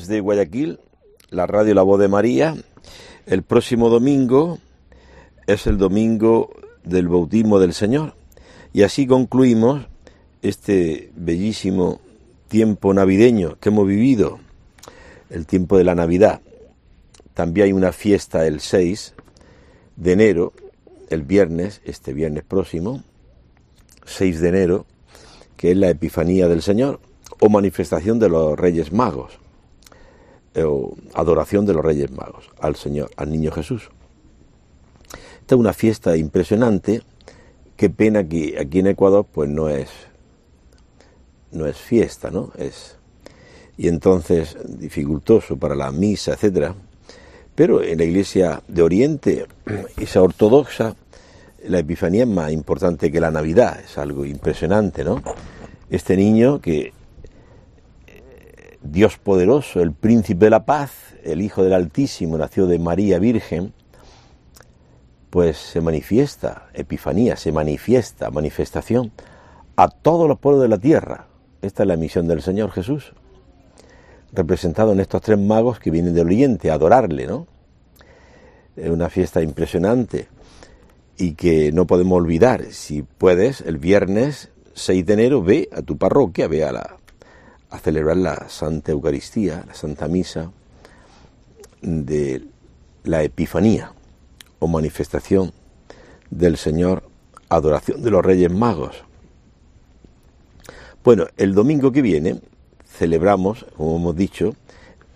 desde Guayaquil, la radio La Voz de María. El próximo domingo es el domingo del bautismo del Señor. Y así concluimos este bellísimo tiempo navideño que hemos vivido, el tiempo de la Navidad. También hay una fiesta el 6 de enero, el viernes, este viernes próximo, 6 de enero, que es la Epifanía del Señor o manifestación de los Reyes Magos, o adoración de los Reyes Magos al Señor, al Niño Jesús. Esta es una fiesta impresionante. Qué pena que aquí en Ecuador pues no es no es fiesta, ¿no? Es y entonces dificultoso para la misa, etcétera. Pero en la Iglesia de Oriente, esa ortodoxa, la Epifanía es más importante que la Navidad, es algo impresionante, ¿no? Este niño que Dios poderoso, el príncipe de la paz, el Hijo del Altísimo, nació de María Virgen, pues se manifiesta, Epifanía, se manifiesta, manifestación a todos los pueblos de la tierra. Esta es la misión del Señor Jesús, representado en estos tres magos que vienen del Oriente a adorarle, ¿no? Es una fiesta impresionante y que no podemos olvidar. Si puedes, el viernes 6 de enero ve a tu parroquia, ve a la, a celebrar la Santa Eucaristía, la Santa Misa de la Epifanía o manifestación del Señor, adoración de los Reyes Magos. Bueno, el domingo que viene celebramos, como hemos dicho,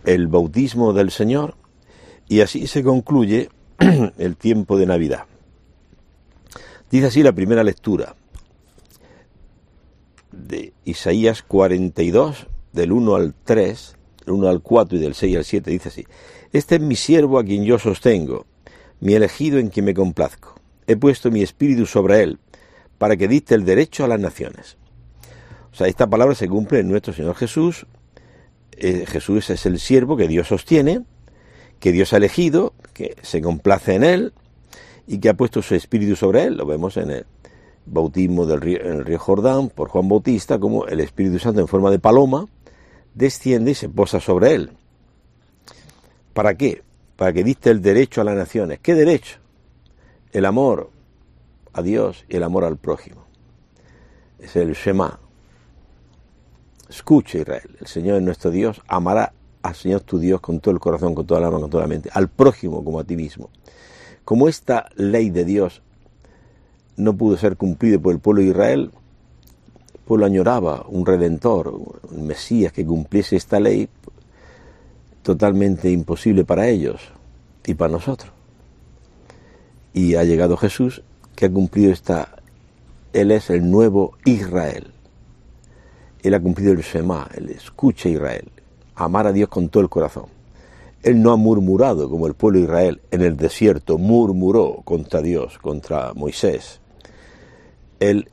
el bautismo del Señor y así se concluye el tiempo de Navidad. Dice así la primera lectura de Isaías 42, del 1 al 3, del 1 al 4 y del 6 al 7, dice así, Este es mi siervo a quien yo sostengo, mi elegido en quien me complazco. He puesto mi espíritu sobre él, para que dicte el derecho a las naciones. O sea, esta palabra se cumple en nuestro Señor Jesús. Eh, Jesús es el siervo que Dios sostiene, que Dios ha elegido, que se complace en él y que ha puesto su espíritu sobre él. Lo vemos en el bautismo del río, en el río Jordán por Juan Bautista, como el Espíritu Santo en forma de paloma desciende y se posa sobre él. ¿Para qué? Para que diste el derecho a las naciones. ¿Qué derecho? El amor a Dios y el amor al prójimo. Es el Shema. Escucha Israel, el Señor es nuestro Dios, amará al Señor tu Dios con todo el corazón, con toda la alma, con toda la mente, al prójimo como a ti mismo. Como esta ley de Dios no pudo ser cumplida por el pueblo de Israel, el pueblo añoraba un redentor, un Mesías que cumpliese esta ley totalmente imposible para ellos y para nosotros. Y ha llegado Jesús que ha cumplido esta, Él es el nuevo Israel. Él ha cumplido el Shema, el escucha Israel, amar a Dios con todo el corazón. Él no ha murmurado como el pueblo de Israel en el desierto murmuró contra Dios, contra Moisés. Él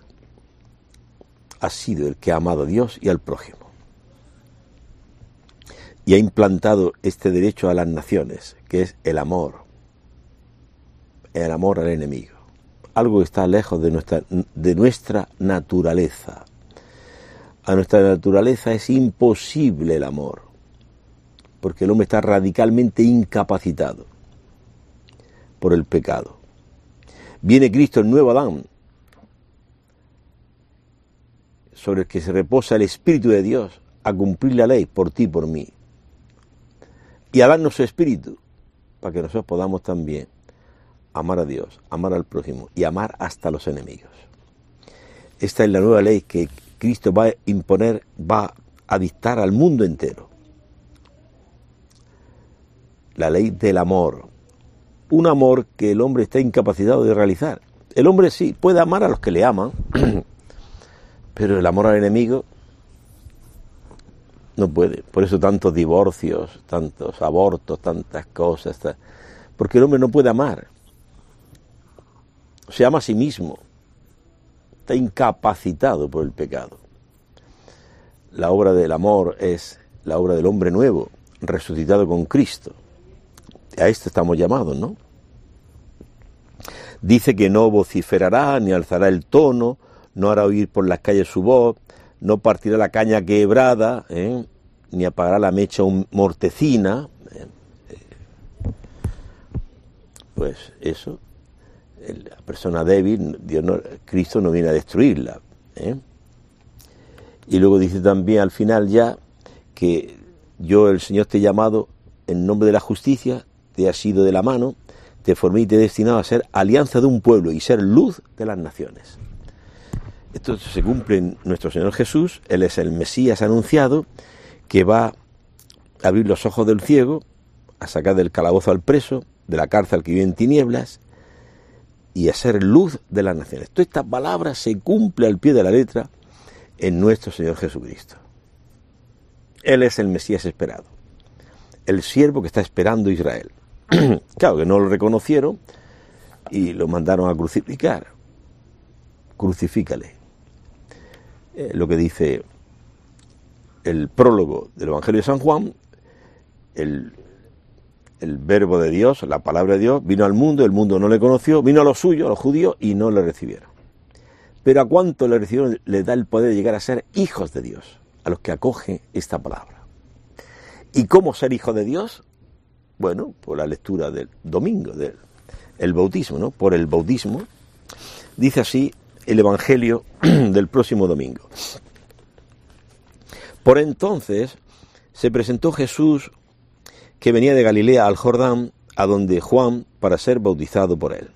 ha sido el que ha amado a Dios y al prójimo. Y ha implantado este derecho a las naciones, que es el amor. El amor al enemigo. Algo que está lejos de nuestra, de nuestra naturaleza. A nuestra naturaleza es imposible el amor, porque el hombre está radicalmente incapacitado por el pecado. Viene Cristo, el nuevo Adán, sobre el que se reposa el Espíritu de Dios a cumplir la ley por ti por mí. Y a darnos su Espíritu para que nosotros podamos también amar a Dios, amar al prójimo y amar hasta los enemigos. Esta es la nueva ley que Cristo va a imponer, va a dictar al mundo entero. La ley del amor. Un amor que el hombre está incapacitado de realizar. El hombre sí puede amar a los que le aman, pero el amor al enemigo no puede. Por eso tantos divorcios, tantos abortos, tantas cosas. Porque el hombre no puede amar. Se ama a sí mismo. Está incapacitado por el pecado. La obra del amor es la obra del hombre nuevo, resucitado con Cristo. A esto estamos llamados, ¿no? Dice que no vociferará ni alzará el tono, no hará oír por las calles su voz, no partirá la caña quebrada, ¿eh? ni apagará la mecha un mortecina. Eh, pues eso, la persona débil, Dios no, Cristo no viene a destruirla. ¿eh? Y luego dice también al final ya que yo, el Señor, te he llamado en nombre de la justicia, te ha sido de la mano, te formé y te he destinado a ser alianza de un pueblo y ser luz de las naciones. Esto se cumple en nuestro Señor Jesús, Él es el Mesías anunciado, que va a abrir los ojos del ciego, a sacar del calabozo al preso, de la cárcel que vive en tinieblas, y a ser luz de las naciones. Toda esta palabra se cumple al pie de la letra en nuestro Señor Jesucristo. Él es el Mesías esperado, el siervo que está esperando Israel. claro que no lo reconocieron y lo mandaron a crucificar. Crucifícale. Eh, lo que dice el prólogo del Evangelio de San Juan, el, el verbo de Dios, la palabra de Dios, vino al mundo, el mundo no le conoció, vino a los suyos, a los judíos, y no le recibieron. Pero a cuánto le recibieron le da el poder de llegar a ser hijos de Dios, a los que acoge esta palabra. ¿Y cómo ser hijo de Dios? Bueno, por la lectura del domingo, del el bautismo, ¿no? Por el bautismo. Dice así el Evangelio del próximo domingo. Por entonces se presentó Jesús que venía de Galilea al Jordán, a donde Juan, para ser bautizado por él.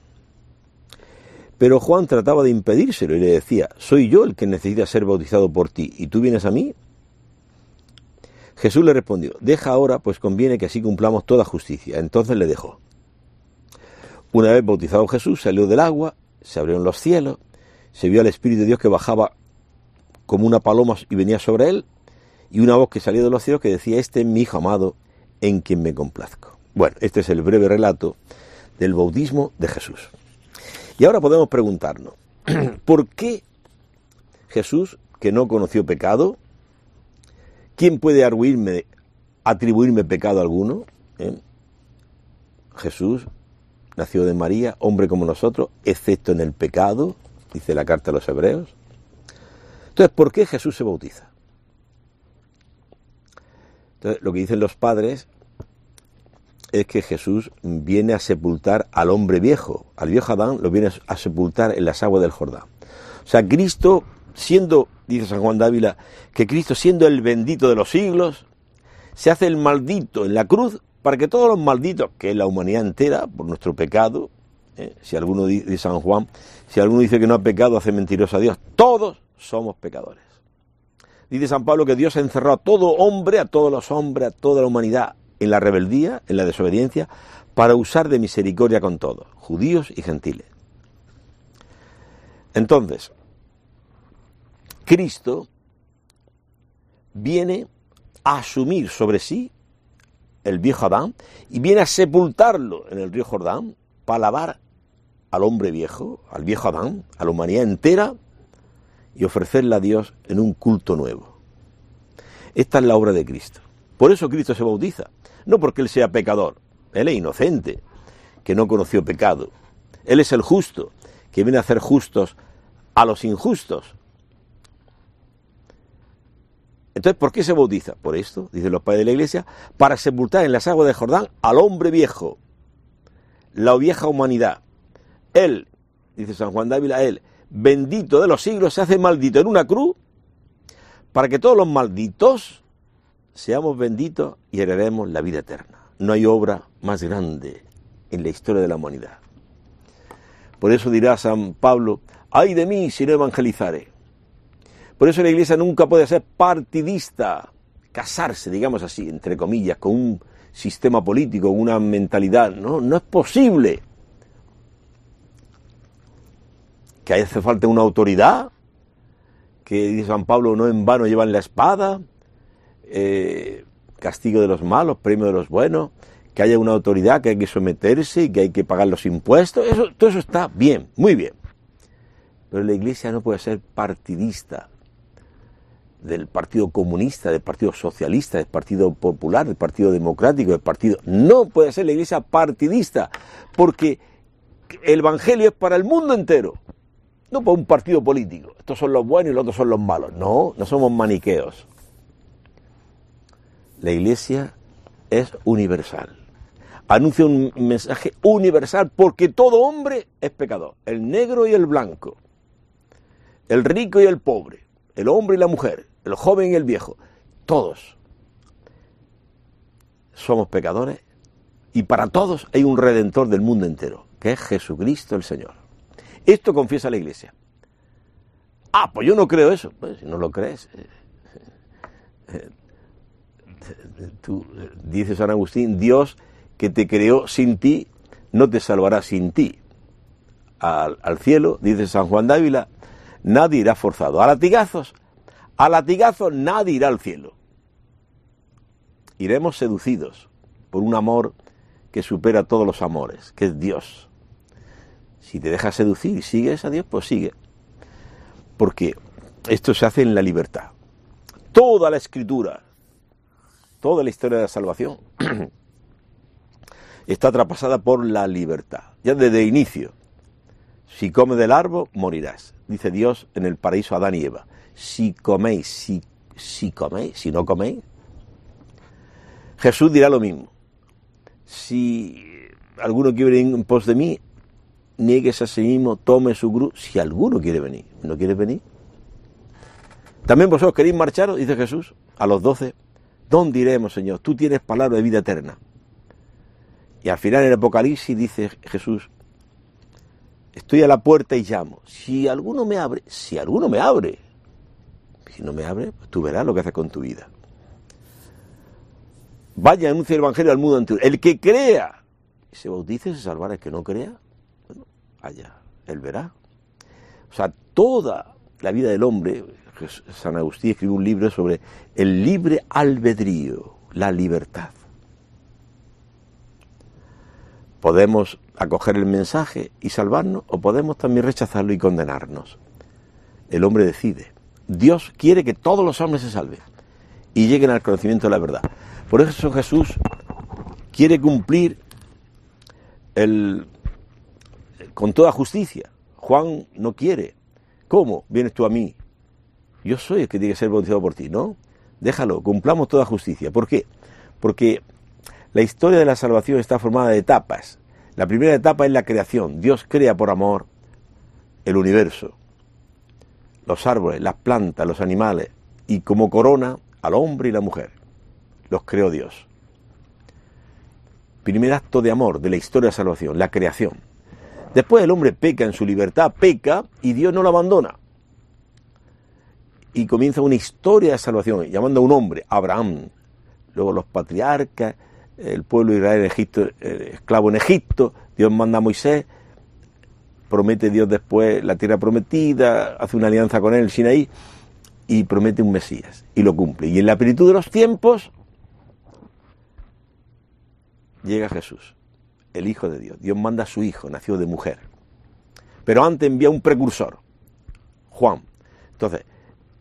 Pero Juan trataba de impedírselo y le decía, soy yo el que necesita ser bautizado por ti, ¿y tú vienes a mí? Jesús le respondió, deja ahora, pues conviene que así cumplamos toda justicia. Entonces le dejó. Una vez bautizado Jesús, salió del agua, se abrieron los cielos, se vio al Espíritu de Dios que bajaba como una paloma y venía sobre él, y una voz que salió de los cielos que decía, este es mi Hijo amado, en quien me complazco. Bueno, este es el breve relato del bautismo de Jesús. Y ahora podemos preguntarnos, ¿por qué Jesús, que no conoció pecado, ¿quién puede atribuirme pecado alguno? ¿Eh? Jesús nació de María, hombre como nosotros, excepto en el pecado, dice la carta a los hebreos. Entonces, ¿por qué Jesús se bautiza? Entonces, lo que dicen los padres es que Jesús viene a sepultar al hombre viejo, al viejo Adán, lo viene a sepultar en las aguas del Jordán. O sea, Cristo, siendo, dice San Juan Dávila, que Cristo siendo el bendito de los siglos, se hace el maldito en la cruz para que todos los malditos, que es la humanidad entera, por nuestro pecado, ¿eh? si alguno dice San Juan, si alguno dice que no ha pecado, hace mentiroso a Dios, todos somos pecadores. Dice San Pablo que Dios encerró a todo hombre, a todos los hombres, a toda la humanidad en la rebeldía, en la desobediencia, para usar de misericordia con todos, judíos y gentiles. Entonces, Cristo viene a asumir sobre sí el viejo Adán y viene a sepultarlo en el río Jordán para lavar al hombre viejo, al viejo Adán, a la humanidad entera y ofrecerla a Dios en un culto nuevo. Esta es la obra de Cristo. Por eso Cristo se bautiza. No porque Él sea pecador. Él es inocente, que no conoció pecado. Él es el justo, que viene a hacer justos a los injustos. Entonces, ¿por qué se bautiza? Por esto, dicen los padres de la iglesia, para sepultar en las aguas de Jordán al hombre viejo, la vieja humanidad. Él, dice San Juan Dávila, él, bendito de los siglos, se hace maldito en una cruz para que todos los malditos seamos benditos y heredemos la vida eterna. No hay obra más grande en la historia de la humanidad. Por eso dirá San Pablo, ay de mí si no evangelizaré. Por eso la iglesia nunca puede ser partidista, casarse, digamos así, entre comillas, con un sistema político, una mentalidad. No, no es posible. Que hace falta una autoridad, que dice San Pablo, no en vano llevan la espada, eh, castigo de los malos, premio de los buenos, que haya una autoridad que hay que someterse y que hay que pagar los impuestos, eso, todo eso está bien, muy bien. Pero la Iglesia no puede ser partidista del Partido Comunista, del Partido Socialista, del Partido Popular, del Partido Democrático, del Partido... No puede ser la Iglesia partidista, porque el Evangelio es para el mundo entero, no para un partido político. Estos son los buenos y los otros son los malos. No, no somos maniqueos. La iglesia es universal. Anuncia un mensaje universal porque todo hombre es pecador, el negro y el blanco, el rico y el pobre, el hombre y la mujer, el joven y el viejo, todos somos pecadores y para todos hay un redentor del mundo entero, que es Jesucristo el Señor. Esto confiesa la iglesia. Ah, pues yo no creo eso. Pues si no lo crees. Eh, eh, tú dices San Agustín, Dios que te creó sin ti, no te salvará sin ti. Al cielo, dice San Juan Dávila, nadie irá forzado. A latigazos, a latigazos nadie irá al cielo. Iremos seducidos por un amor que supera todos los amores, que es Dios. Si te dejas seducir y sigues a Dios, pues sigue. Porque esto se hace en la libertad. Toda la escritura, toda la historia de la salvación está traspasada por la libertad. Ya desde inicio, si comes del árbol, morirás. Dice Dios en el paraíso a Adán y Eva. Si coméis, si, si coméis, si no coméis. Jesús dirá lo mismo. Si alguno quiere venir en pos de mí, niegues a sí mismo, tome su cruz. Si alguno quiere venir, ¿no quiere venir? También vosotros queréis marcharos, dice Jesús, a los doce. ¿Dónde iremos, Señor? Tú tienes palabra de vida eterna. Y al final en el Apocalipsis dice Jesús, estoy a la puerta y llamo. Si alguno me abre, si alguno me abre, si no me abre, pues tú verás lo que hace con tu vida. Vaya, anuncia el Evangelio al mundo antiguo. El que crea y se bautice se salvará. El que no crea, él verá. O sea, toda la vida del hombre, San Agustín escribió un libro sobre el libre albedrío, la libertad. Podemos acoger el mensaje y salvarnos o podemos también rechazarlo y condenarnos. El hombre decide. Dios quiere que todos los hombres se salven y lleguen al conocimiento de la verdad. Por eso Jesús quiere cumplir el, con toda justicia. Juan no quiere. ¿Cómo? Vienes tú a mí. Yo soy el que tiene que ser bautizado por ti, ¿no? Déjalo, cumplamos toda justicia. ¿Por qué? Porque la historia de la salvación está formada de etapas. La primera etapa es la creación. Dios crea por amor el universo, los árboles, las plantas, los animales, y como corona al hombre y la mujer. Los creó Dios. Primer acto de amor de la historia de la salvación, la creación. Después el hombre peca en su libertad, peca y Dios no lo abandona. Y comienza una historia de salvación, llamando a un hombre, Abraham, luego los patriarcas, el pueblo de Israel en Egipto, eh, esclavo en Egipto, Dios manda a Moisés, promete Dios después la tierra prometida, hace una alianza con él, el Sinaí, y promete un Mesías, y lo cumple. Y en la plenitud de los tiempos llega Jesús, el Hijo de Dios. Dios manda a su Hijo, nació de mujer. Pero antes envía un precursor, Juan. Entonces,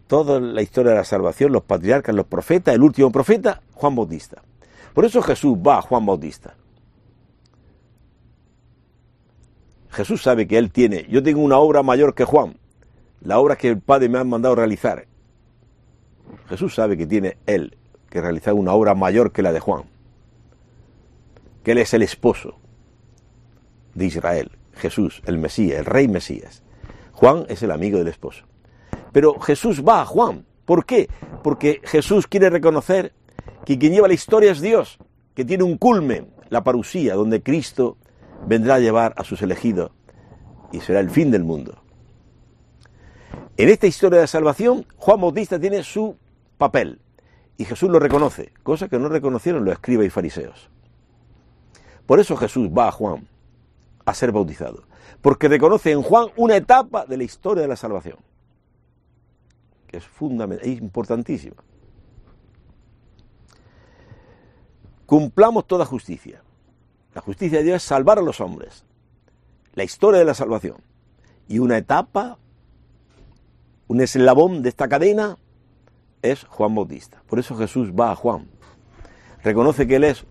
toda la historia de la salvación, los patriarcas, los profetas, el último profeta, Juan Bautista. Por eso Jesús va a Juan Bautista. Jesús sabe que él tiene, yo tengo una obra mayor que Juan, la obra que el Padre me ha mandado realizar. Jesús sabe que tiene él que realizar una obra mayor que la de Juan, que él es el esposo de Israel, Jesús, el Mesías, el rey Mesías. Juan es el amigo del esposo. Pero Jesús va a Juan. ¿Por qué? Porque Jesús quiere reconocer que quien lleva la historia es Dios, que tiene un culmen, la parusía, donde Cristo vendrá a llevar a sus elegidos y será el fin del mundo. En esta historia de salvación, Juan Bautista tiene su papel y Jesús lo reconoce, cosa que no reconocieron los escribas y fariseos. Por eso Jesús va a Juan a ser bautizado, porque reconoce en Juan una etapa de la historia de la salvación, que es fundamental, es importantísima. Cumplamos toda justicia. La justicia de Dios es salvar a los hombres. La historia de la salvación. Y una etapa, un eslabón de esta cadena es Juan Bautista. Por eso Jesús va a Juan. Reconoce que Él es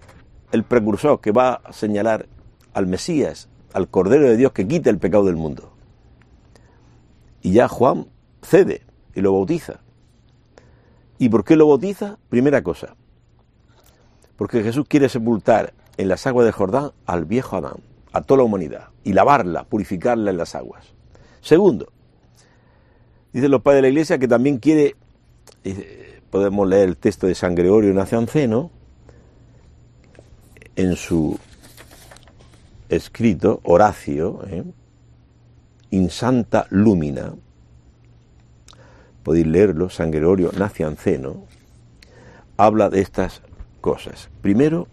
el precursor que va a señalar al Mesías, al Cordero de Dios que quita el pecado del mundo. Y ya Juan cede y lo bautiza. ¿Y por qué lo bautiza? Primera cosa, Porque Jesús quiere sepultar en las aguas de Jordán al viejo Adán, a toda la humanidad, y lavarla, purificarla en las aguas. Segundo, dicen los padres de la iglesia que también quiere, podemos leer el texto de San Gregorio Nacianceno, en su escrito, Horacio, ¿eh? In Santa Lumina, podéis leerlo, San Gregorio Nacianceno, habla de estas cosas. Primero,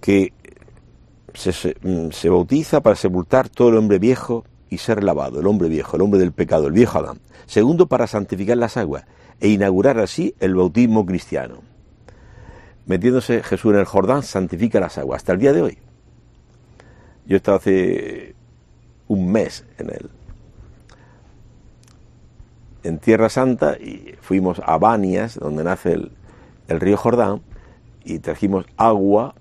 que se, mm, se, bautiza para sepultar todo el hombre viejo y ser lavado, el hombre viejo, el hombre del pecado, el viejo Adán. Segundo, para santificar las aguas e inaugurar así el bautismo cristiano. Metiéndose Jesús en el Jordán, santifica las aguas, hasta el día de hoy. Yo he estado hace un mes en el, en Tierra Santa y fuimos a Banias, donde nace el, el río Jordán, y trajimos agua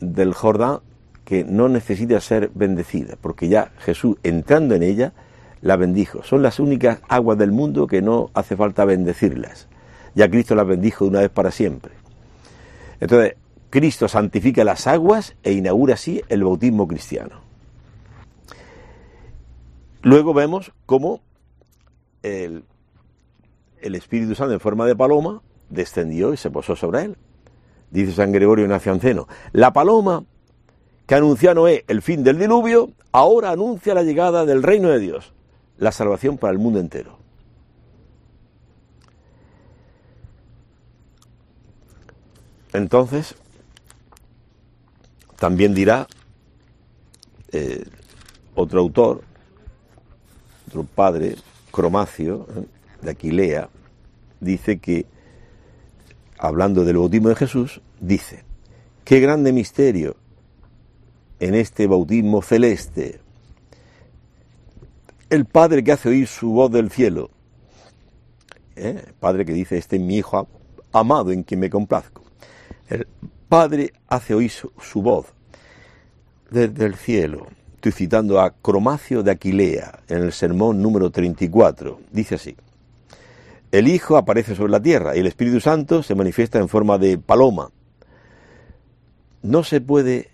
del Jordán que no necesita ser bendecida, porque ya Jesús entrando en ella la bendijo. Son las únicas aguas del mundo que no hace falta bendecirlas. Ya Cristo las bendijo de una vez para siempre. Entonces, Cristo santifica las aguas e inaugura así el bautismo cristiano. Luego vemos cómo el, Espíritu Santo en forma de paloma descendió y se posó sobre él. Dice San Gregorio Nacianceno, la paloma que anunció a Noé el fin del diluvio, ahora anuncia la llegada del reino de Dios, la salvación para el mundo entero. Entonces, también dirá eh, otro autor, otro padre, Cromacio, eh, de Aquilea, dice que hablando del bautismo de Jesús, dice, qué grande misterio en este bautismo celeste. El Padre que hace oír su voz del cielo. ¿Eh? El Padre que dice, este es mi Hijo amado en quien me complazco. El Padre hace oír su, su voz desde el cielo. Estoy citando a Cromacio de Aquilea en el sermón número 34. Dice así. El Hijo aparece sobre la tierra y el Espíritu Santo se manifiesta en forma de paloma. No se puede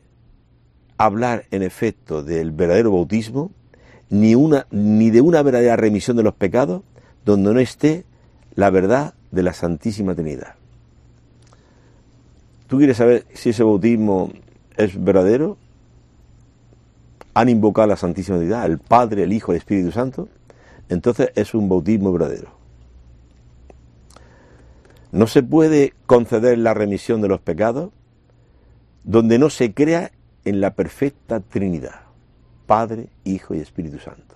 hablar en efecto del verdadero bautismo ni, una, ni de una verdadera remisión de los pecados donde no esté la verdad de la Santísima Trinidad. ¿Tú quieres saber si ese bautismo es verdadero? ¿Han invocado a la Santísima Trinidad, el Padre, el Hijo, el Espíritu Santo? Entonces es un bautismo verdadero. No se puede conceder la remisión de los pecados donde no se crea en la perfecta Trinidad, Padre, Hijo y Espíritu Santo.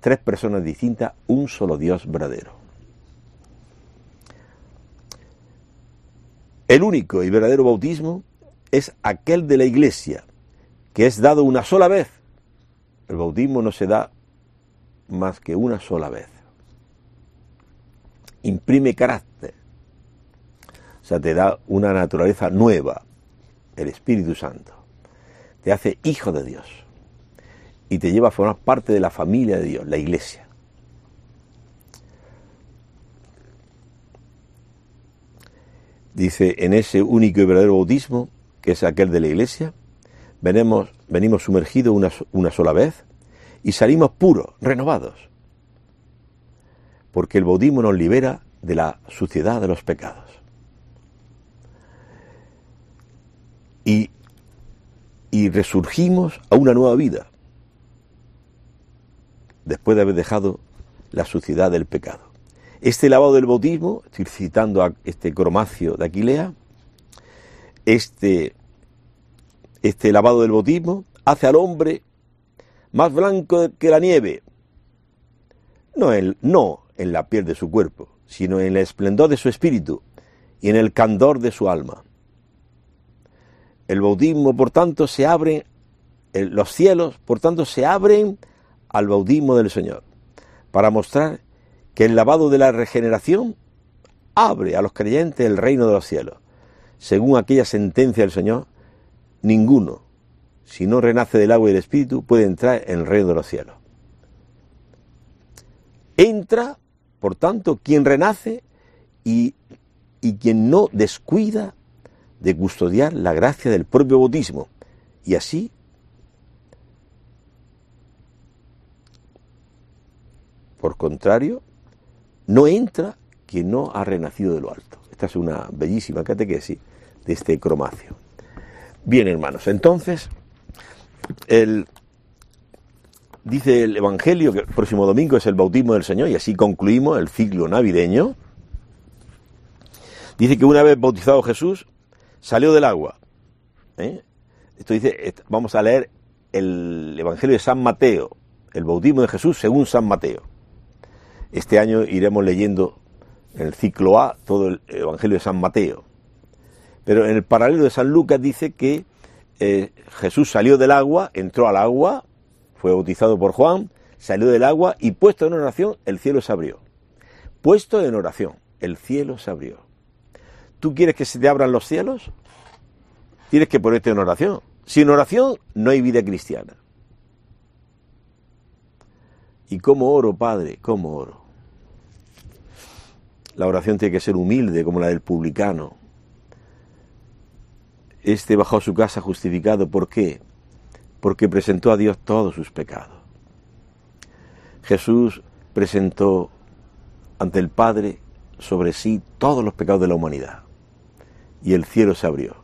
Tres personas distintas, un solo Dios verdadero. El único y verdadero bautismo es aquel de la Iglesia, que es dado una sola vez. El bautismo no se da más que una sola vez. Imprime carácter, o sea, te da una naturaleza nueva, el Espíritu Santo. Te hace hijo de Dios. Y te lleva a formar parte de la familia de Dios, la iglesia. Dice, en ese único y verdadero bautismo, que es aquel de la iglesia, venimos, venimos sumergidos una, una sola vez y salimos puros, renovados. Porque el bautismo nos libera de la suciedad de los pecados. y, resurgimos a una nueva vida, después de haber dejado la suciedad del pecado. Este lavado del bautismo, estoy citando a este cromacio de Aquilea, este, este lavado del bautismo hace al hombre más blanco que la nieve, no en, no en la piel de su cuerpo, sino en el esplendor de su espíritu y en el candor de su alma. El bautismo, por tanto, se abre, los cielos, por tanto, se abren al bautismo del Señor, para mostrar que el lavado de la regeneración abre a los creyentes el reino de los cielos. Según aquella sentencia del Señor, ninguno, si no renace del agua y del Espíritu, puede entrar en el reino de los cielos. Entra, por tanto, quien renace y, quien no descuida de custodiar la gracia del propio bautismo y así por contrario no entra quien no ha renacido de lo alto. Esta es una bellísima catequesis de este cromacio. Bien, hermanos, entonces dice el Evangelio que el próximo domingo es el bautismo del Señor y así concluimos el ciclo navideño. Dice que una vez bautizado Jesús, salió del agua. ¿eh? Esto dice, vamos a leer el Evangelio de San Mateo, el bautismo de Jesús según San Mateo. Este año iremos leyendo en el ciclo A todo el Evangelio de San Mateo. Pero en el paralelo de San Lucas dice que eh, Jesús salió del agua, entró al agua, fue bautizado por Juan, salió del agua y puesto en oración, el cielo se abrió. Puesto en oración, el cielo se abrió. ¿Tú quieres que se te abran los cielos? Tienes que ponerte en oración. Sin oración no hay vida cristiana. ¿Y cómo oro, Padre? ¿Cómo oro? La oración tiene que ser humilde como la del publicano. Este bajó a su casa justificado. ¿Por qué? Porque presentó a Dios todos sus pecados. Jesús presentó ante el Padre sobre sí todos los pecados de la humanidad y el cielo se abrió.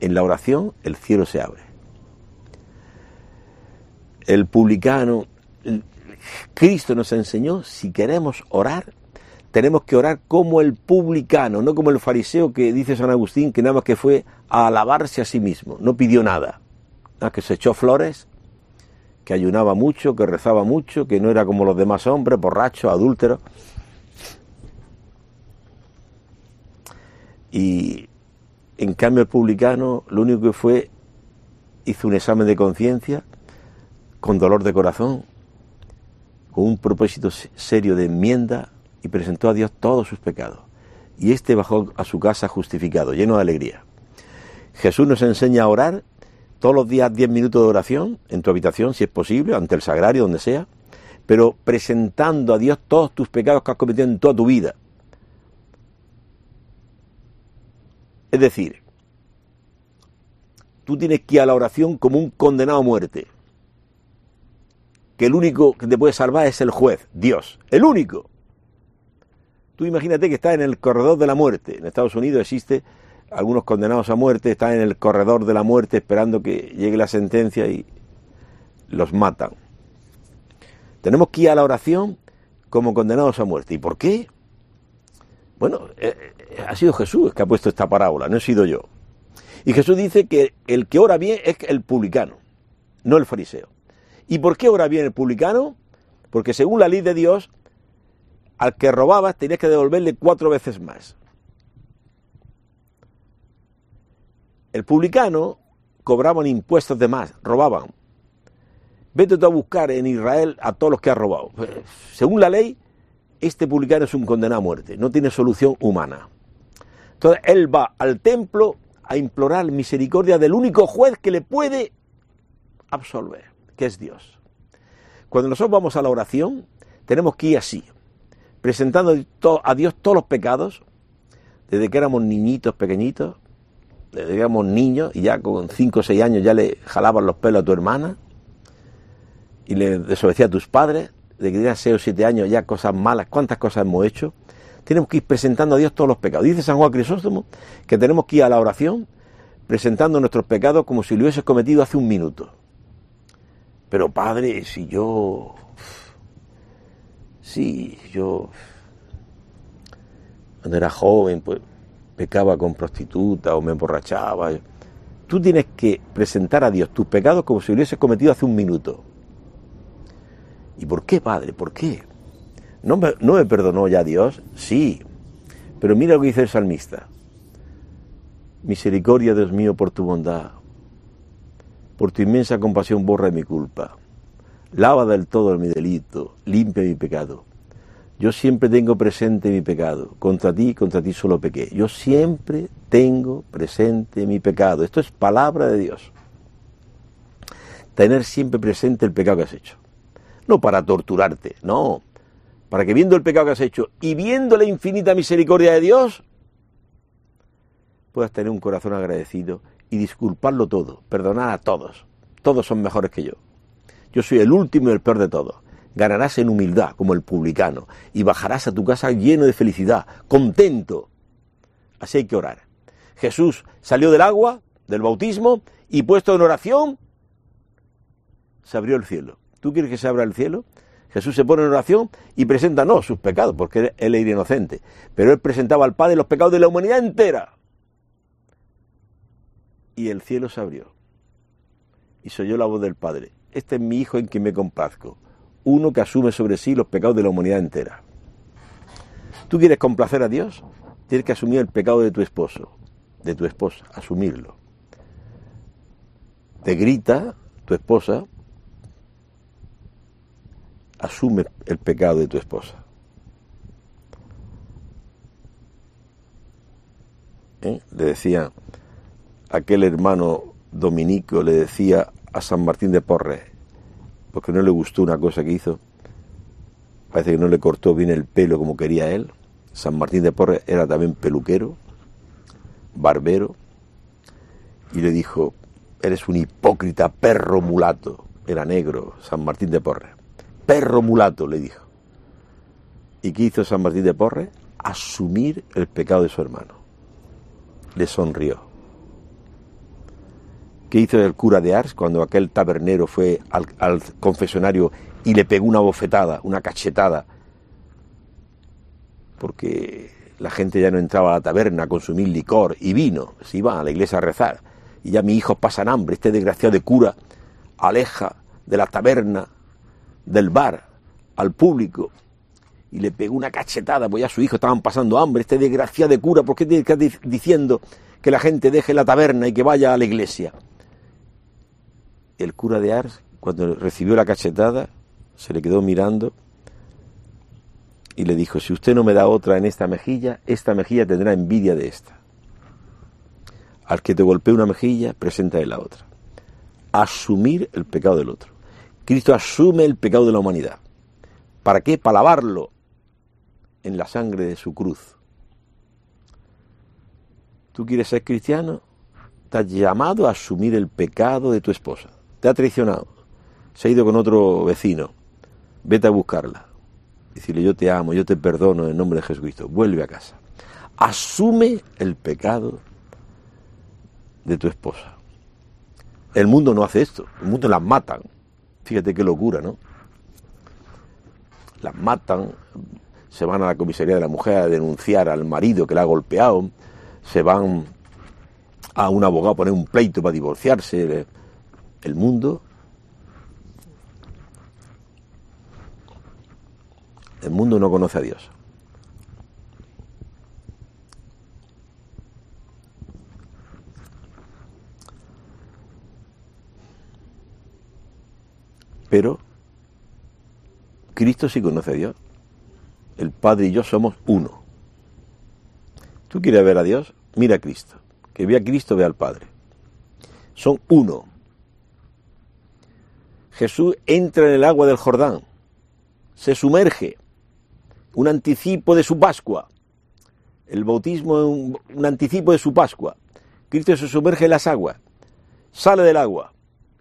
En la oración el cielo se abre. El publicano, Cristo nos enseñó, si queremos orar, tenemos que orar como el publicano, no como el fariseo que dice San Agustín, que nada más que fue a alabarse a sí mismo, no pidió nada, que se echó flores, que ayunaba mucho, que rezaba mucho, que no era como los demás hombres, borrachos, adúlteros. Y en cambio, el publicano lo único que fue, hizo un examen de conciencia, con dolor de corazón, con un propósito serio de enmienda, y presentó a Dios todos sus pecados. Y éste bajó a su casa justificado, lleno de alegría. Jesús nos enseña a orar todos los días 10 minutos de oración, en tu habitación, si es posible, ante el sagrario, donde sea, pero presentando a Dios todos tus pecados que has cometido en toda tu vida. Es decir, tú tienes que ir a la oración como un condenado a muerte. Que el único que te puede salvar es el juez, Dios, el único. Tú imagínate que estás en el corredor de la muerte. En Estados Unidos existe algunos condenados a muerte, están en el corredor de la muerte esperando que llegue la sentencia y los matan. Tenemos que ir a la oración como condenados a muerte. ¿Y por qué? Bueno, eh, eh, ha sido Jesús que ha puesto esta parábola, no he sido yo. Y Jesús dice que el que ora bien es el publicano, no el fariseo. ¿Y por qué ora bien el publicano? Porque según la ley de Dios, al que robabas tenías que devolverle cuatro veces más. El publicano cobraban impuestos de más, robaban. Vete tú a buscar en Israel a todos los que has robado. Según la ley, este publicano es un condenado a muerte, no tiene solución humana. Entonces él va al templo a implorar misericordia del único juez que le puede absolver, que es Dios. Cuando nosotros vamos a la oración, tenemos que ir así, presentando a Dios todos los pecados, desde que éramos niñitos pequeñitos, desde que éramos niños y ya con 5 o 6 años ya le jalaban los pelos a tu hermana y le desobedecía a tus padres, de que tenías 6 o 7 años ya cosas malas, cuántas cosas hemos hecho, tenemos que ir presentando a Dios todos los pecados. Dice San Juan Crisóstomo que tenemos que ir a la oración presentando nuestros pecados como si lo hubieses cometido hace un minuto. Pero Padre, si yo... Sí, yo... Cuando era joven, pues pecaba con prostituta o me emborrachaba. Tú tienes que presentar a Dios tus pecados como si lo hubieses cometido hace un minuto. ¿Y por qué, Padre? ¿Por qué? ¿No me, ¿No me perdonó ya Dios? Sí. Pero mira lo que dice el salmista. Misericordia, Dios mío, por tu bondad. Por tu inmensa compasión borra mi culpa. Lava del todo mi delito, limpia mi pecado. Yo siempre tengo presente mi pecado. Contra ti, contra ti solo pequé. Yo siempre tengo presente mi pecado. Esto es palabra de Dios. Tener siempre presente el pecado que has hecho no para torturarte, no, para que viendo el pecado que has hecho y viendo la infinita misericordia de Dios, puedas tener un corazón agradecido y disculparlo todo, perdonar a todos. Todos son mejores que yo. Yo soy el último y el peor de todos. Ganarás en humildad como el publicano y bajarás a tu casa lleno de felicidad, contento. Así hay que orar. Jesús salió del agua, del bautismo, y puesto en oración, se abrió el cielo. ¿Tú quieres que se abra el cielo? Jesús se pone en oración y presenta no sus pecados, porque él era inocente, pero él presentaba al Padre los pecados de la humanidad entera. Y el cielo se abrió. Y soy yo la voz del Padre. Este es mi Hijo en quien me complazco. Uno que asume sobre sí los pecados de la humanidad entera. ¿Tú quieres complacer a Dios? Tienes que asumir el pecado de tu esposo, de tu esposa, asumirlo. Te grita tu esposa, asume el pecado de tu esposa. ¿Eh? Le decía, aquel hermano dominico le decía a San Martín de Porres, porque no le gustó una cosa que hizo, parece que no le cortó bien el pelo como quería él. San Martín de Porres era también peluquero, barbero, y le dijo, eres un hipócrita perro mulato. Era negro, San Martín de Porres perro mulato, le dijo. ¿Y qué hizo San Martín de Porres? Asumir el pecado de su hermano. Le sonrió. ¿Qué hizo el cura de Ars cuando aquel tabernero fue al, al confesionario y le pegó una bofetada, una cachetada? Porque la gente ya no entraba a la taberna a consumir licor y vino, se iba a la iglesia a rezar. Y ya mis hijos pasan hambre, este desgraciado de cura aleja de la taberna del bar al público y le pegó una cachetada, pues ya su hijo estaban pasando hambre, este desgraciado de cura, ¿por qué tiene que estar diciendo que la gente deje la taberna y que vaya a la iglesia? El cura de Ars, cuando recibió la cachetada, se le quedó mirando y le dijo, si usted no me da otra en esta mejilla, esta mejilla tendrá envidia de esta. Al que te golpee una mejilla, presenta la otra. Asumir el pecado del otro. Cristo asume el pecado de la humanidad. ¿Para qué? Para lavarlo en la sangre de su cruz. ¿Tú quieres ser cristiano? Estás llamado a asumir el pecado de tu esposa. Te ha traicionado. Se ha ido con otro vecino. Vete a buscarla. Decirle, yo te amo, yo te perdono en nombre de Jesucristo. Vuelve a casa. Asume el pecado de tu esposa. El mundo no hace esto. El mundo las matan. Fíjate qué locura, ¿no? Las matan, se van a la comisaría de la mujer a denunciar al marido que la ha golpeado, se van a un abogado a poner un pleito para divorciarse. El mundo. El mundo no conoce a Dios. Pero Cristo sí conoce a Dios. El Padre y yo somos uno. ¿Tú quieres ver a Dios? Mira a Cristo. Que vea a Cristo, ve al Padre. Son uno. Jesús entra en el agua del Jordán, se sumerge, un anticipo de su Pascua. El bautismo es un, anticipo de su Pascua. Cristo se sumerge en las aguas, sale del agua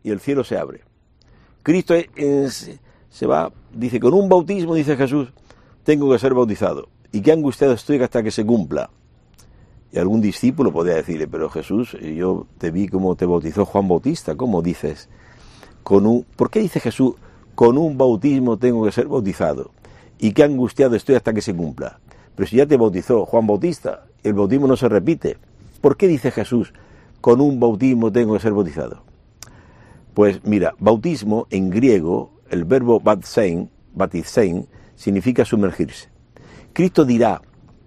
y el cielo se abre. Cristo se va, dice, con un bautismo, dice Jesús, tengo que ser bautizado. Y qué angustiado estoy hasta que se cumpla. Y algún discípulo podría decirle, pero Jesús, yo te vi como te bautizó Juan Bautista, ¿cómo dices? Con un, ¿Por qué dice Jesús, con un bautismo tengo que ser bautizado? Y qué angustiado estoy hasta que se cumpla. Pero si ya te bautizó Juan Bautista, el bautismo no se repite. ¿Por qué dice Jesús, con un bautismo tengo que ser bautizado? Pues mira, bautismo en griego, el verbo baptizein, baptizein significa sumergirse. Cristo dirá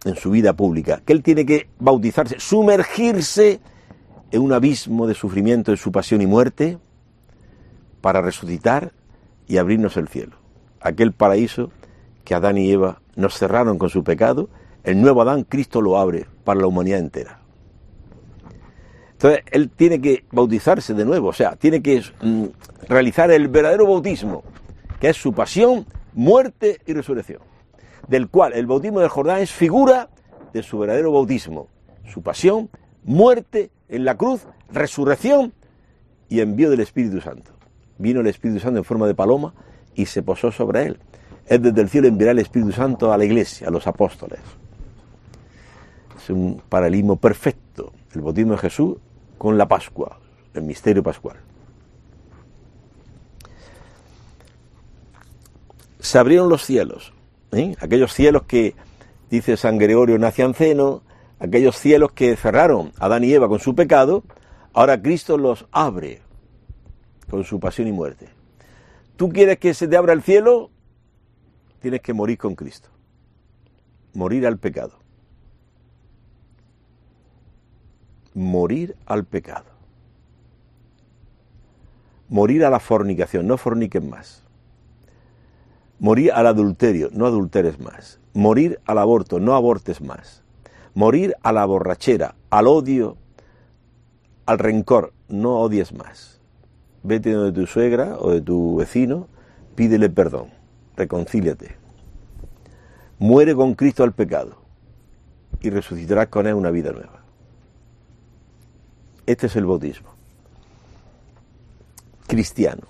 en su vida pública que él tiene que bautizarse, sumergirse en un abismo de sufrimiento de su pasión y muerte para resucitar y abrirnos el cielo. Aquel paraíso que Adán y Eva nos cerraron con su pecado, el nuevo Adán Cristo lo abre para la humanidad entera. Entonces, él tiene que bautizarse de nuevo, o sea, tiene que mm, realizar el verdadero bautismo, que es su pasión, muerte y resurrección, del cual el bautismo del Jordán es figura de su verdadero bautismo, su pasión, muerte en la cruz, resurrección y envío del Espíritu Santo. Vino el Espíritu Santo en forma de paloma y se posó sobre él. Él desde el cielo enviará el Espíritu Santo a la iglesia, a los apóstoles. Es un paralelismo perfecto, el bautismo de Jesús con la Pascua, el misterio pascual. Se abrieron los cielos, ¿eh? aquellos cielos que, dice San Gregorio Nacianceno, aquellos cielos que cerraron Adán y Eva con su pecado, ahora Cristo los abre con su pasión y muerte. ¿Tú quieres que se te abra el cielo? Tienes que morir con Cristo. Morir al pecado. Morir al pecado. Morir a la fornicación, no forniques más. Morir al adulterio, no adulteres más. Morir al aborto, no abortes más. Morir a la borrachera, al odio, al rencor, no odies más. Vete de tu suegra o de tu vecino, pídele perdón, reconcíliate. Muere con Cristo al pecado y resucitarás con él una vida nueva. Este es el bautismo. Cristiano.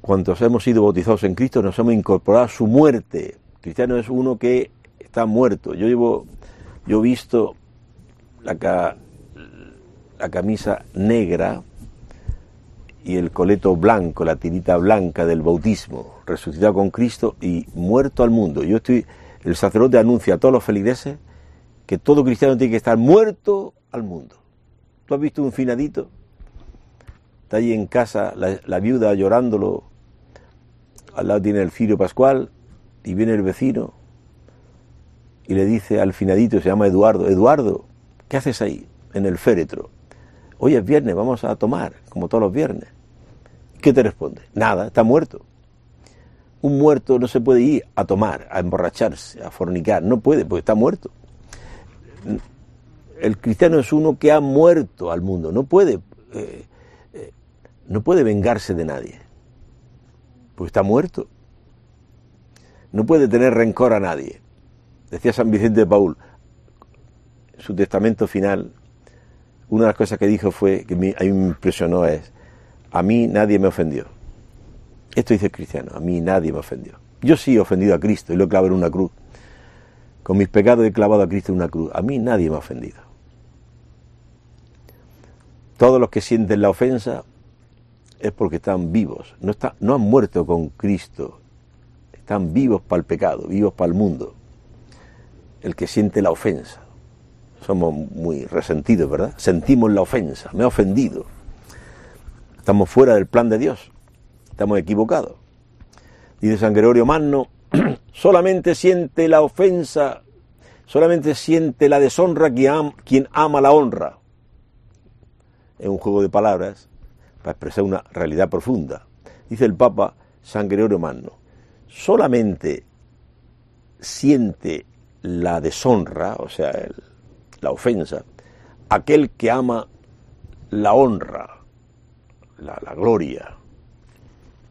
Cuantos hemos sido bautizados en Cristo nos hemos incorporado a su muerte. Cristiano es uno que está muerto. Yo llevo, yo he visto la, la camisa negra y el coleto blanco, la tirita blanca del bautismo, resucitado con Cristo y muerto al mundo. Yo estoy, el sacerdote anuncia a todos los feligreses que todo cristiano tiene que estar muerto al mundo. ¿Tú has visto un finadito? Está allí en casa la, viuda llorándolo, al lado tiene el cirio pascual y viene el vecino y le dice al finadito, se llama Eduardo, Eduardo, ¿qué haces ahí en el féretro? Hoy es viernes, vamos a tomar, como todos los viernes. ¿Qué te responde? Nada, está muerto. Un muerto no se puede ir a tomar, a emborracharse, a fornicar, no puede, porque está muerto. El cristiano es uno que ha muerto al mundo, no puede, eh, eh, no puede vengarse de nadie, porque está muerto. No puede tener rencor a nadie. Decía San Vicente de Paul, su testamento final, una de las cosas que dijo fue, que a mí me impresionó es, a mí nadie me ofendió. Esto dice el cristiano, a mí nadie me ofendió. Yo sí he ofendido a Cristo y lo he clavado en una cruz. Con mis pecados he clavado a Cristo en una cruz. A mí nadie me ha ofendido. Todos los que sienten la ofensa es porque están vivos. No, no han muerto con Cristo. Están vivos para el pecado, vivos para el mundo. El que siente la ofensa. Somos muy resentidos, ¿verdad? Sentimos la ofensa. Me ha ofendido. Estamos fuera del plan de Dios. Estamos equivocados. Dice San Gregorio Magno, solamente siente la ofensa, solamente siente la deshonra quien ama la honra. Es un juego de palabras para expresar una realidad profunda. Dice el Papa San Gregorio Magno, solamente siente la deshonra, o sea, la ofensa, aquel que ama la honra, la, la gloria.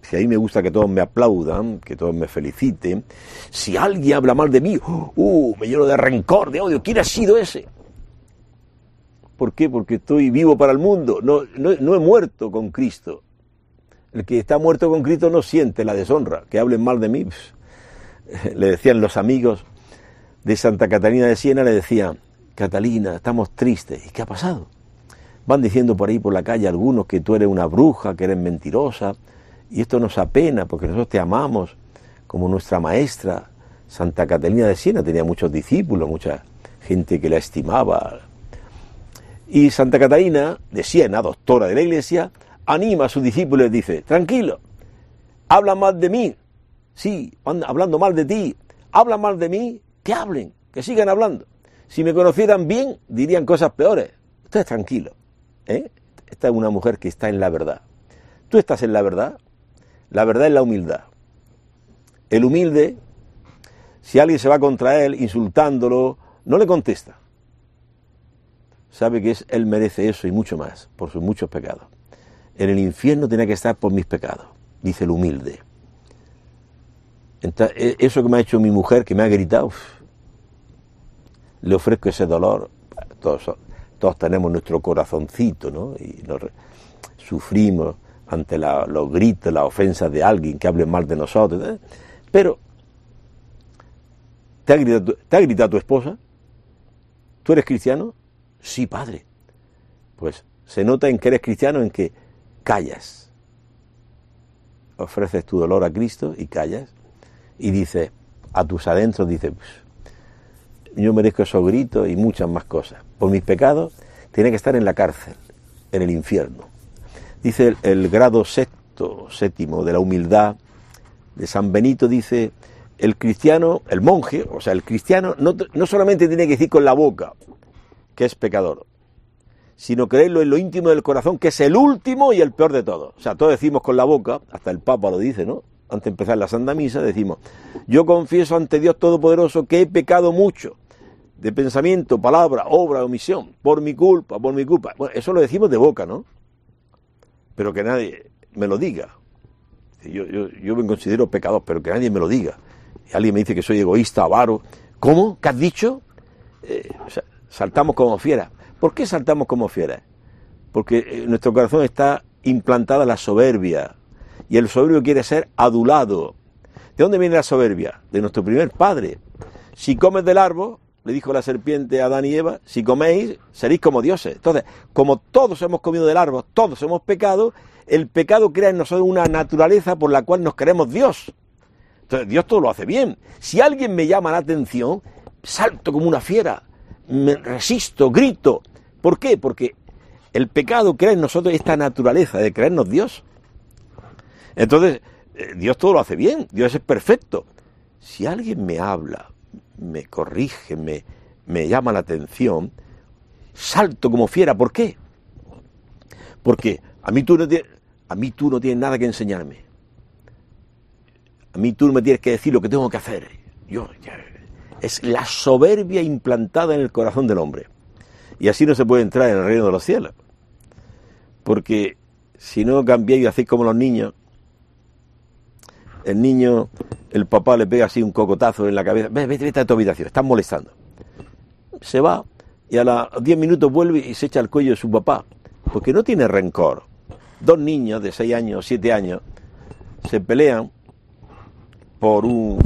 Si a mí me gusta que todos me aplaudan, que todos me feliciten, si alguien habla mal de mí, uh, me lleno de rencor, de odio, ¿quién ha sido ese? ¿Por qué? Porque estoy vivo para el mundo, no, no, he muerto con Cristo. El que está muerto con Cristo no siente la deshonra, que hablen mal de mí. Le decían los amigos de Santa Catalina de Siena, le decían, Catalina, estamos tristes. ¿Y qué ha pasado? Van diciendo por ahí por la calle algunos que tú eres una bruja, que eres mentirosa, y esto nos apena porque nosotros te amamos como nuestra maestra. Santa Catalina de Siena tenía muchos discípulos, mucha gente que la estimaba, y Santa Catalina de Siena, doctora de la iglesia, anima a sus discípulos y dice, tranquilo, habla mal de mí, sí, hablando mal de ti, habla mal de mí, que hablen, que sigan hablando. Si me conocieran bien, dirían cosas peores. Usted es tranquilo. ¿eh? Esta es una mujer que está en la verdad. Tú estás en la verdad. La verdad es la humildad. El humilde, si alguien se va contra él insultándolo, no le contesta sabe que es, Él merece eso y mucho más por sus muchos pecados. En el infierno tiene que estar por mis pecados, dice el humilde. E, eso que me ha hecho mi mujer, que me ha gritado, le ofrezco ese dolor. Todos, tenemos nuestro corazoncito, ¿no? Y sufrimos ante los gritos, las ofensas de alguien que hable mal de nosotros. ¿eh? Pero, ¿te ha, gritado, ¿te ha gritado tu esposa? ¿Tú eres cristiano? Sí, padre. Pues se nota en que eres cristiano en que callas. Ofreces tu dolor a Cristo y callas. Y dices, a tus adentros, dices, yo merezco esos gritos y muchas más cosas. Por mis pecados, tiene que estar en la cárcel, en el infierno. Dice el, grado sexto, séptimo de la humildad de San Benito, dice, el cristiano, el monje, o sea, el cristiano no, no solamente tiene que decir con la boca que es pecador, sino creerlo en lo íntimo del corazón, que es el último y el peor de todos. O sea, todos decimos con la boca, hasta el Papa lo dice, ¿no? Antes de empezar la Santa Misa, decimos, yo confieso ante Dios Todopoderoso que he pecado mucho, de pensamiento, palabra, obra, omisión, por mi culpa, por mi culpa. Bueno, eso lo decimos de boca, ¿no? Pero que nadie me lo diga. Yo, yo, me considero pecador, pero que nadie me lo diga. Y alguien me dice que soy egoísta, avaro. ¿Cómo? ¿Qué has dicho? Eh, saltamos como fieras. ¿Por qué saltamos como fieras? Porque en nuestro corazón está implantada la soberbia. Y el soberbio quiere ser adulado. ¿De dónde viene la soberbia? De nuestro primer padre. Si comes del árbol, le dijo la serpiente a Adán y Eva, si coméis, seréis como dioses. Entonces, como todos hemos comido del árbol, todos hemos pecado, el pecado crea en nosotros una naturaleza por la cual nos queremos Dios. Entonces, Dios todo lo hace bien. Si alguien me llama la atención, salto como una fiera, me resisto, grito. ¿Por qué? Porque el pecado crea en nosotros esta naturaleza de creernos Dios. Entonces, eh, Dios todo lo hace bien, Dios es perfecto. Si alguien me habla me corrige, me, me llama la atención, salto como fiera. ¿Por qué? Porque a mí tú no tienes, a mí tú no tienes nada que enseñarme. A mí tú no me tienes que decir lo que tengo que hacer. Yo, es la soberbia implantada en el corazón del hombre. Y así no se puede entrar en el reino de los cielos. Porque si no cambiáis y hacéis como los niños, el niño, el papá le pega así un cocotazo en la cabeza, vete, vete, a tu habitación, están molestando. Se va y a los 10 minutos vuelve y se echa al cuello de su papá, porque no tiene rencor. Dos niños de 6 años, 7 años, se pelean por un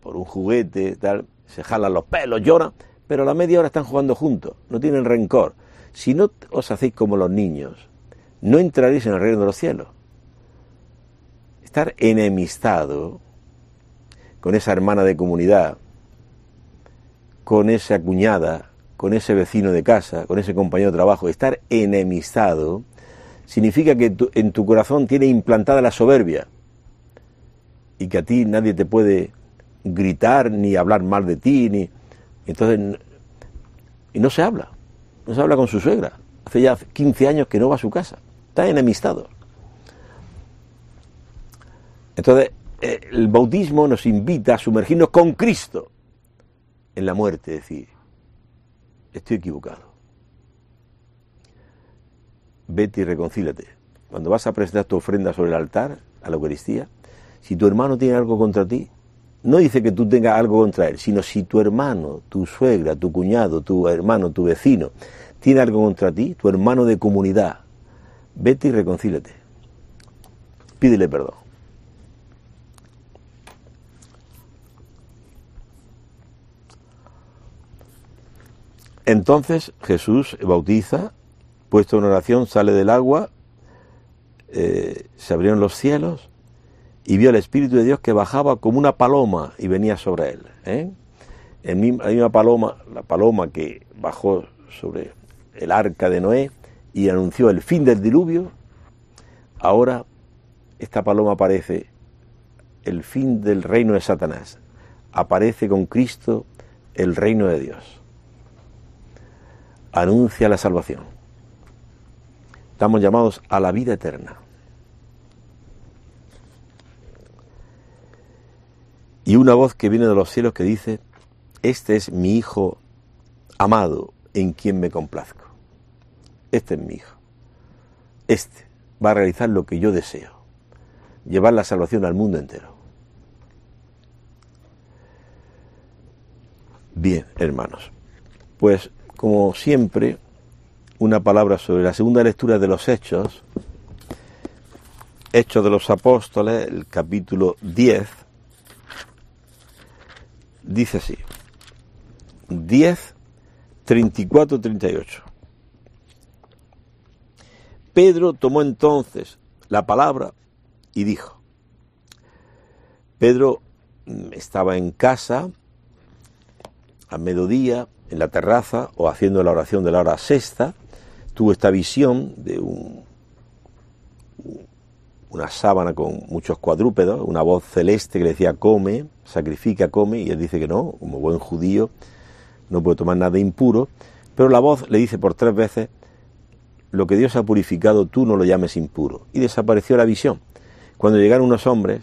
por un juguete, tal, se jalan los pelos, lloran, pero a la media hora están jugando juntos, no tienen rencor. Si no os hacéis como los niños, no entraréis en el reino de los cielos estar enemistado con esa hermana de comunidad, con esa cuñada, con ese vecino de casa, con ese compañero de trabajo, estar enemistado significa que en tu corazón tiene implantada la soberbia y que a ti nadie te puede gritar ni hablar mal de ti, ni entonces y no se habla, no se habla con su suegra. Hace ya 15 años que no va a su casa, está enemistado. Entonces, eh, el bautismo nos invita a sumergirnos con Cristo en la muerte, decir, estoy equivocado. Vete y reconcílate. Cuando vas a presentar tu ofrenda sobre el altar, a la Eucaristía, si tu hermano tiene algo contra ti, no dice que tú tengas algo contra él, sino si tu hermano, tu suegra, tu cuñado, tu hermano, tu vecino, tiene algo contra ti, tu hermano de comunidad, vete y reconcílate. Pídele perdón. Entonces Jesús bautiza, puesto en oración, sale del agua, eh, se abrieron los cielos y vio el Espíritu de Dios que bajaba como una paloma y venía sobre él. ¿eh? la misma paloma, la paloma que bajó sobre el arca de Noé y anunció el fin del diluvio, ahora esta paloma aparece el fin del reino de Satanás, aparece con Cristo el reino de Dios anuncia la salvación. Estamos llamados a la vida eterna. Y una voz que viene de los cielos que dice, este es mi Hijo amado en quien me complazco. Este es mi Hijo. Este va a realizar lo que yo deseo, llevar la salvación al mundo entero. Bien, hermanos, pues como siempre, una palabra sobre la segunda lectura de los Hechos, Hechos de los Apóstoles, el capítulo 10, dice así, 10, 34, 38. Pedro tomó entonces la palabra y dijo, Pedro estaba en casa a mediodía, en la terraza o haciendo la oración de la hora sexta, tuvo esta visión de un, una sábana con muchos cuadrúpedos, una voz celeste que le decía come, sacrifica, come, y él dice que no, como buen judío no puede tomar nada impuro, pero la voz le dice por tres veces, lo que Dios ha purificado tú no lo llames impuro, y desapareció la visión. Cuando llegaron unos hombres,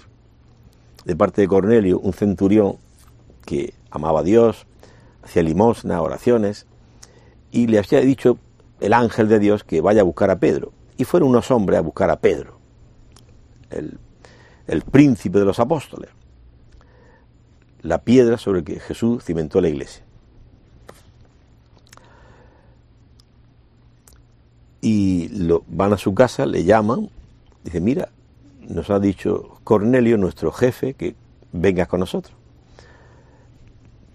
de parte de Cornelio, un centurión que amaba a Dios, hacía limosna, oraciones, y le había dicho el ángel de Dios que vaya a buscar a Pedro. Y fueron unos hombres a buscar a Pedro, el, el príncipe de los apóstoles, la piedra sobre que Jesús cimentó la iglesia. Y lo, van a su casa, le llaman, dice, mira, nos ha dicho Cornelio, nuestro jefe, que vengas con nosotros.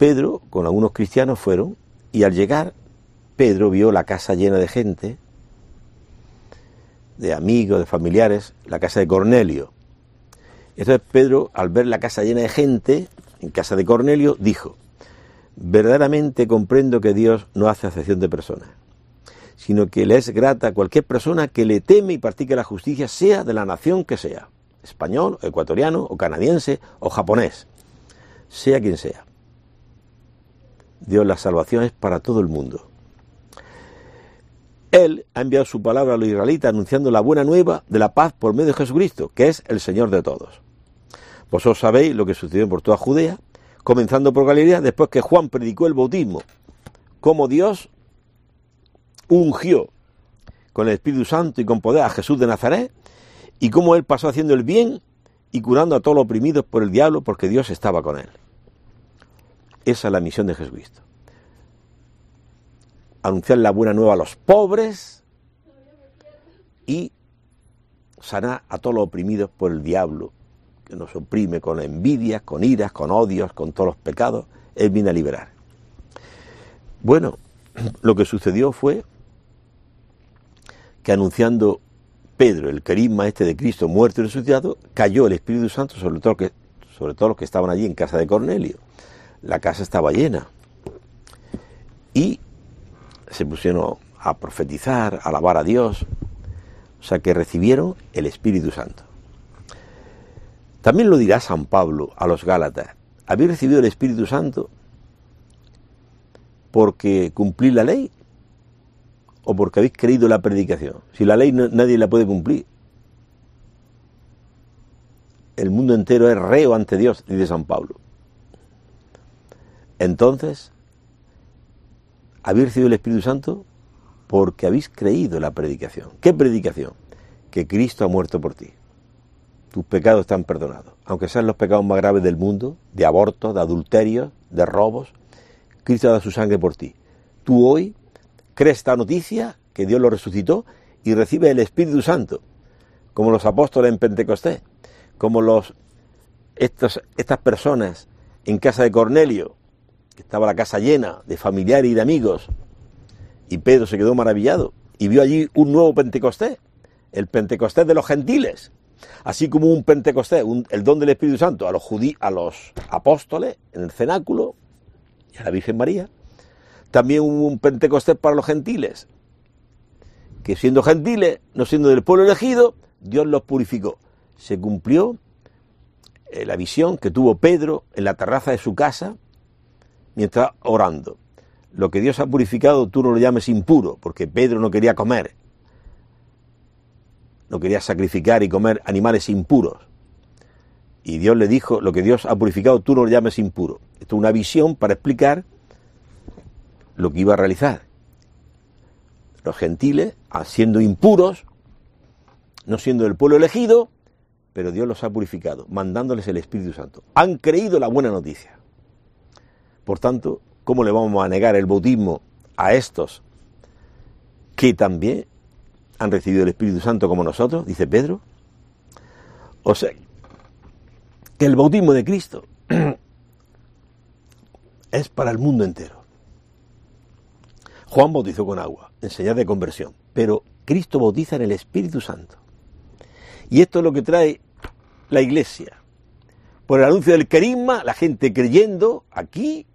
Pedro, con algunos cristianos, fueron y al llegar, Pedro vio la casa llena de gente, de amigos, de familiares, la casa de Cornelio. Entonces Pedro, al ver la casa llena de gente, en casa de Cornelio, dijo, verdaderamente comprendo que Dios no hace acepción de personas, sino que le es grata a cualquier persona que le teme y practique la justicia, sea de la nación que sea, español, ecuatoriano, o canadiense, o japonés, sea quien sea. Dios la salvación es para todo el mundo. Él ha enviado su palabra a los israelitas anunciando la buena nueva de la paz por medio de Jesucristo, que es el Señor de todos. Vosotros sabéis lo que sucedió por toda Judea, comenzando por Galilea, después que Juan predicó el bautismo, como Dios ungió con el Espíritu Santo y con poder a Jesús de Nazaret, y cómo él pasó haciendo el bien y curando a todos los oprimidos por el diablo, porque Dios estaba con él. Esa es la misión de Jesucristo. Anunciar la buena nueva a los pobres y sanar a todos los oprimidos por el diablo, que nos oprime con envidias, con iras, con odios, con todos los pecados. Él viene a liberar. Bueno, lo que sucedió fue que anunciando Pedro el carisma este de Cristo muerto y resucitado, cayó el Espíritu Santo sobre todo, que, sobre todos los que estaban allí en casa de Cornelio la casa estaba llena. Y se pusieron a profetizar, a alabar a Dios. O sea que recibieron el Espíritu Santo. También lo dirá San Pablo a los Gálatas. ¿Habéis recibido el Espíritu Santo porque cumplí la ley o porque habéis creído la predicación? Si la ley nadie la puede cumplir. El mundo entero es reo ante Dios, dice San Pablo. Entonces, habéis recibido el Espíritu Santo porque habéis creído la predicación. ¿Qué predicación? Que Cristo ha muerto por ti. Tus pecados están perdonados. Aunque sean los pecados más graves del mundo, de aborto, de adulterio, de robos, Cristo ha dado su sangre por ti. Tú hoy crees esta noticia, que Dios lo resucitó, y recibes el Espíritu Santo, como los apóstoles en Pentecostés, como los, estos, estas personas en casa de Cornelio, que estaba la casa llena de familiares y de amigos, y Pedro se quedó maravillado y vio allí un nuevo Pentecostés, el Pentecostés de los gentiles, así como un Pentecostés, el don del Espíritu Santo a los judíos, a los apóstoles en el cenáculo y a la Virgen María. También hubo un Pentecostés para los gentiles, que siendo gentiles, no siendo del pueblo elegido, Dios los purificó. Se cumplió eh, la visión que tuvo Pedro en la terraza de su casa, mientras orando. Lo que Dios ha purificado tú no lo llames impuro, porque Pedro no quería comer, no quería sacrificar y comer animales impuros. Y Dios le dijo, lo que Dios ha purificado tú no lo llames impuro. Esto es una visión para explicar lo que iba a realizar. Los gentiles, siendo impuros, no siendo del pueblo elegido, pero Dios los ha purificado, mandándoles el Espíritu Santo. Han creído la buena noticia. Por tanto, ¿cómo le vamos a negar el bautismo a estos que también han recibido el Espíritu Santo como nosotros? Dice Pedro. O sea, que el bautismo de Cristo es para el mundo entero. Juan bautizó con agua, en señal de conversión, pero Cristo bautiza en el Espíritu Santo. Y esto es lo que trae la iglesia. Por el anuncio del carisma, la gente creyendo aquí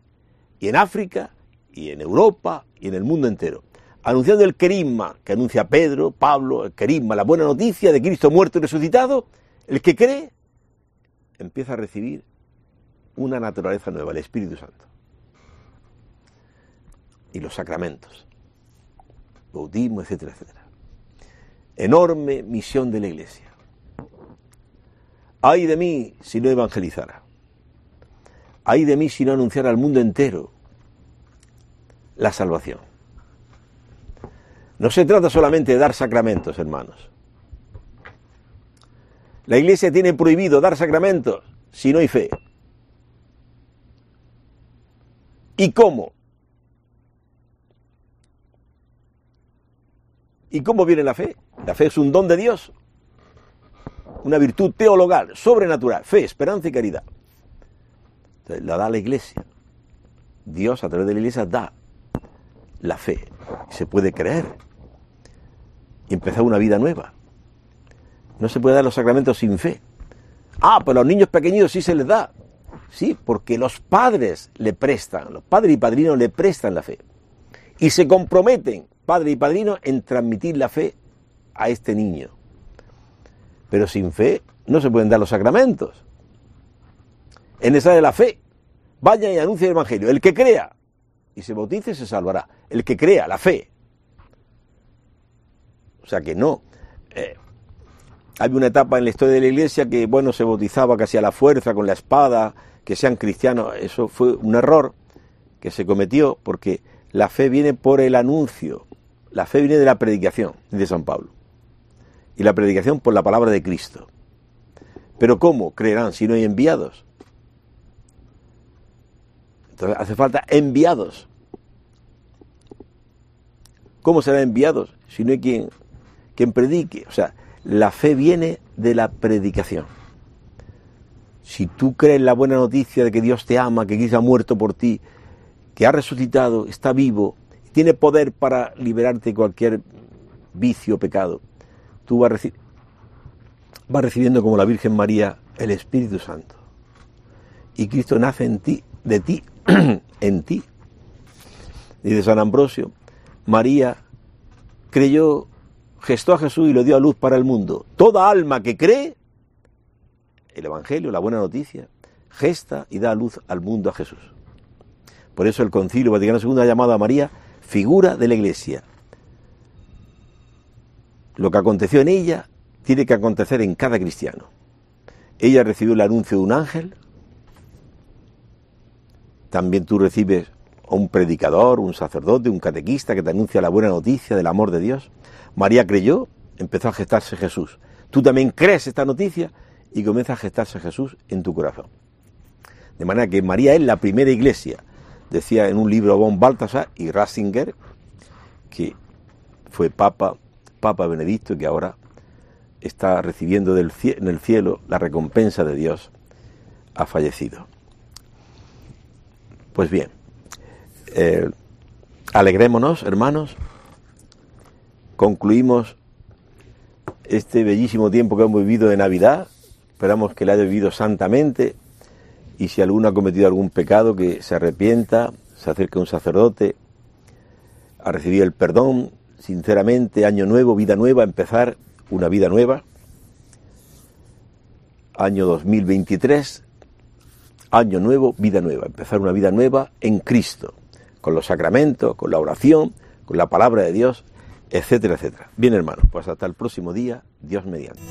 y en África y en Europa y en el mundo entero. Anunciando el carisma que anuncia Pedro, Pablo, el carisma, la buena noticia de Cristo muerto y resucitado, el que cree empieza a recibir una naturaleza nueva, el Espíritu Santo. Y los sacramentos, bautismo, etcétera, etcétera. Enorme misión de la Iglesia. Ay de mí si no evangelizara. Ay de mí si no al mundo entero la salvación. No se trata solamente de dar sacramentos, hermanos. La iglesia tiene prohibido dar sacramentos si no hay fe. ¿Y cómo? ¿Y cómo viene la fe? La fe es un don de Dios, una virtud teologal, sobrenatural, fe, esperanza y caridad. La da la iglesia. Dios a través de la iglesia da la fe. Se puede creer y empezar una vida nueva. No se puede dar los sacramentos sin fe. Ah, pues a los niños pequeñitos sí se les da. Sí, porque los padres le prestan, los padres y padrinos le prestan la fe. Y se comprometen, padre y padrino, en transmitir la fe a este niño. Pero sin fe no se pueden dar los sacramentos. Es necesaria la fe. Vaya y anuncia el Evangelio. El que crea y se bautice se salvará. El que crea, la fe. O sea que no. Eh, hay una etapa en la historia de la iglesia que, bueno, se bautizaba casi a la fuerza, con la espada, que sean cristianos. Eso fue un error que se cometió porque la fe viene por el anuncio. La fe viene de la predicación, de San Pablo. Y la predicación por la palabra de Cristo. Pero ¿cómo creerán si no hay enviados? Entonces hace falta enviados. ¿Cómo serán enviados si no hay quien, quien predique? O sea, la fe viene de la predicación. Si tú crees la buena noticia de que Dios te ama, que Cristo ha muerto por ti, que ha resucitado, está vivo, tiene poder para liberarte de cualquier vicio o pecado, tú vas, vas recibiendo como la Virgen María el Espíritu Santo. Y Cristo nace en ti, de ti, en ti. Dice San Ambrosio, María creyó gestó a Jesús y lo dio a luz para el mundo. Toda alma que cree, el Evangelio, la buena noticia, gesta y da a luz al mundo a Jesús. Por eso el Concilio Vaticano II ha llamado a María figura de la Iglesia. Lo que aconteció en ella tiene que acontecer en cada cristiano. Ella recibió el anuncio de un ángel, también tú recibes a un predicador, un sacerdote, un catequista que te anuncia la buena noticia del amor de Dios. María creyó, empezó a gestarse Jesús. Tú también crees esta noticia y comienza a gestarse Jesús en tu corazón. De manera que María es la primera iglesia, decía en un libro von Balthasar y Ratzinger, que fue Papa, Papa Benedicto que ahora está recibiendo en el cielo la recompensa de Dios, ha fallecido. Pues bien, eh, alegrémonos, hermanos, concluimos este bellísimo tiempo que hemos vivido de Navidad. Esperamos que lo haya vivido santamente y si alguno ha cometido algún pecado, que se arrepienta, se acerque a un sacerdote a recibir el perdón, sinceramente, año nuevo, vida nueva, empezar una vida nueva. Año 2023, año nuevo, vida nueva, empezar una vida nueva en Cristo, con los sacramentos, con la oración, con la palabra de Dios etcétera, etcétera. Bien, hermanos, pues hasta el próximo día, Dios mediante.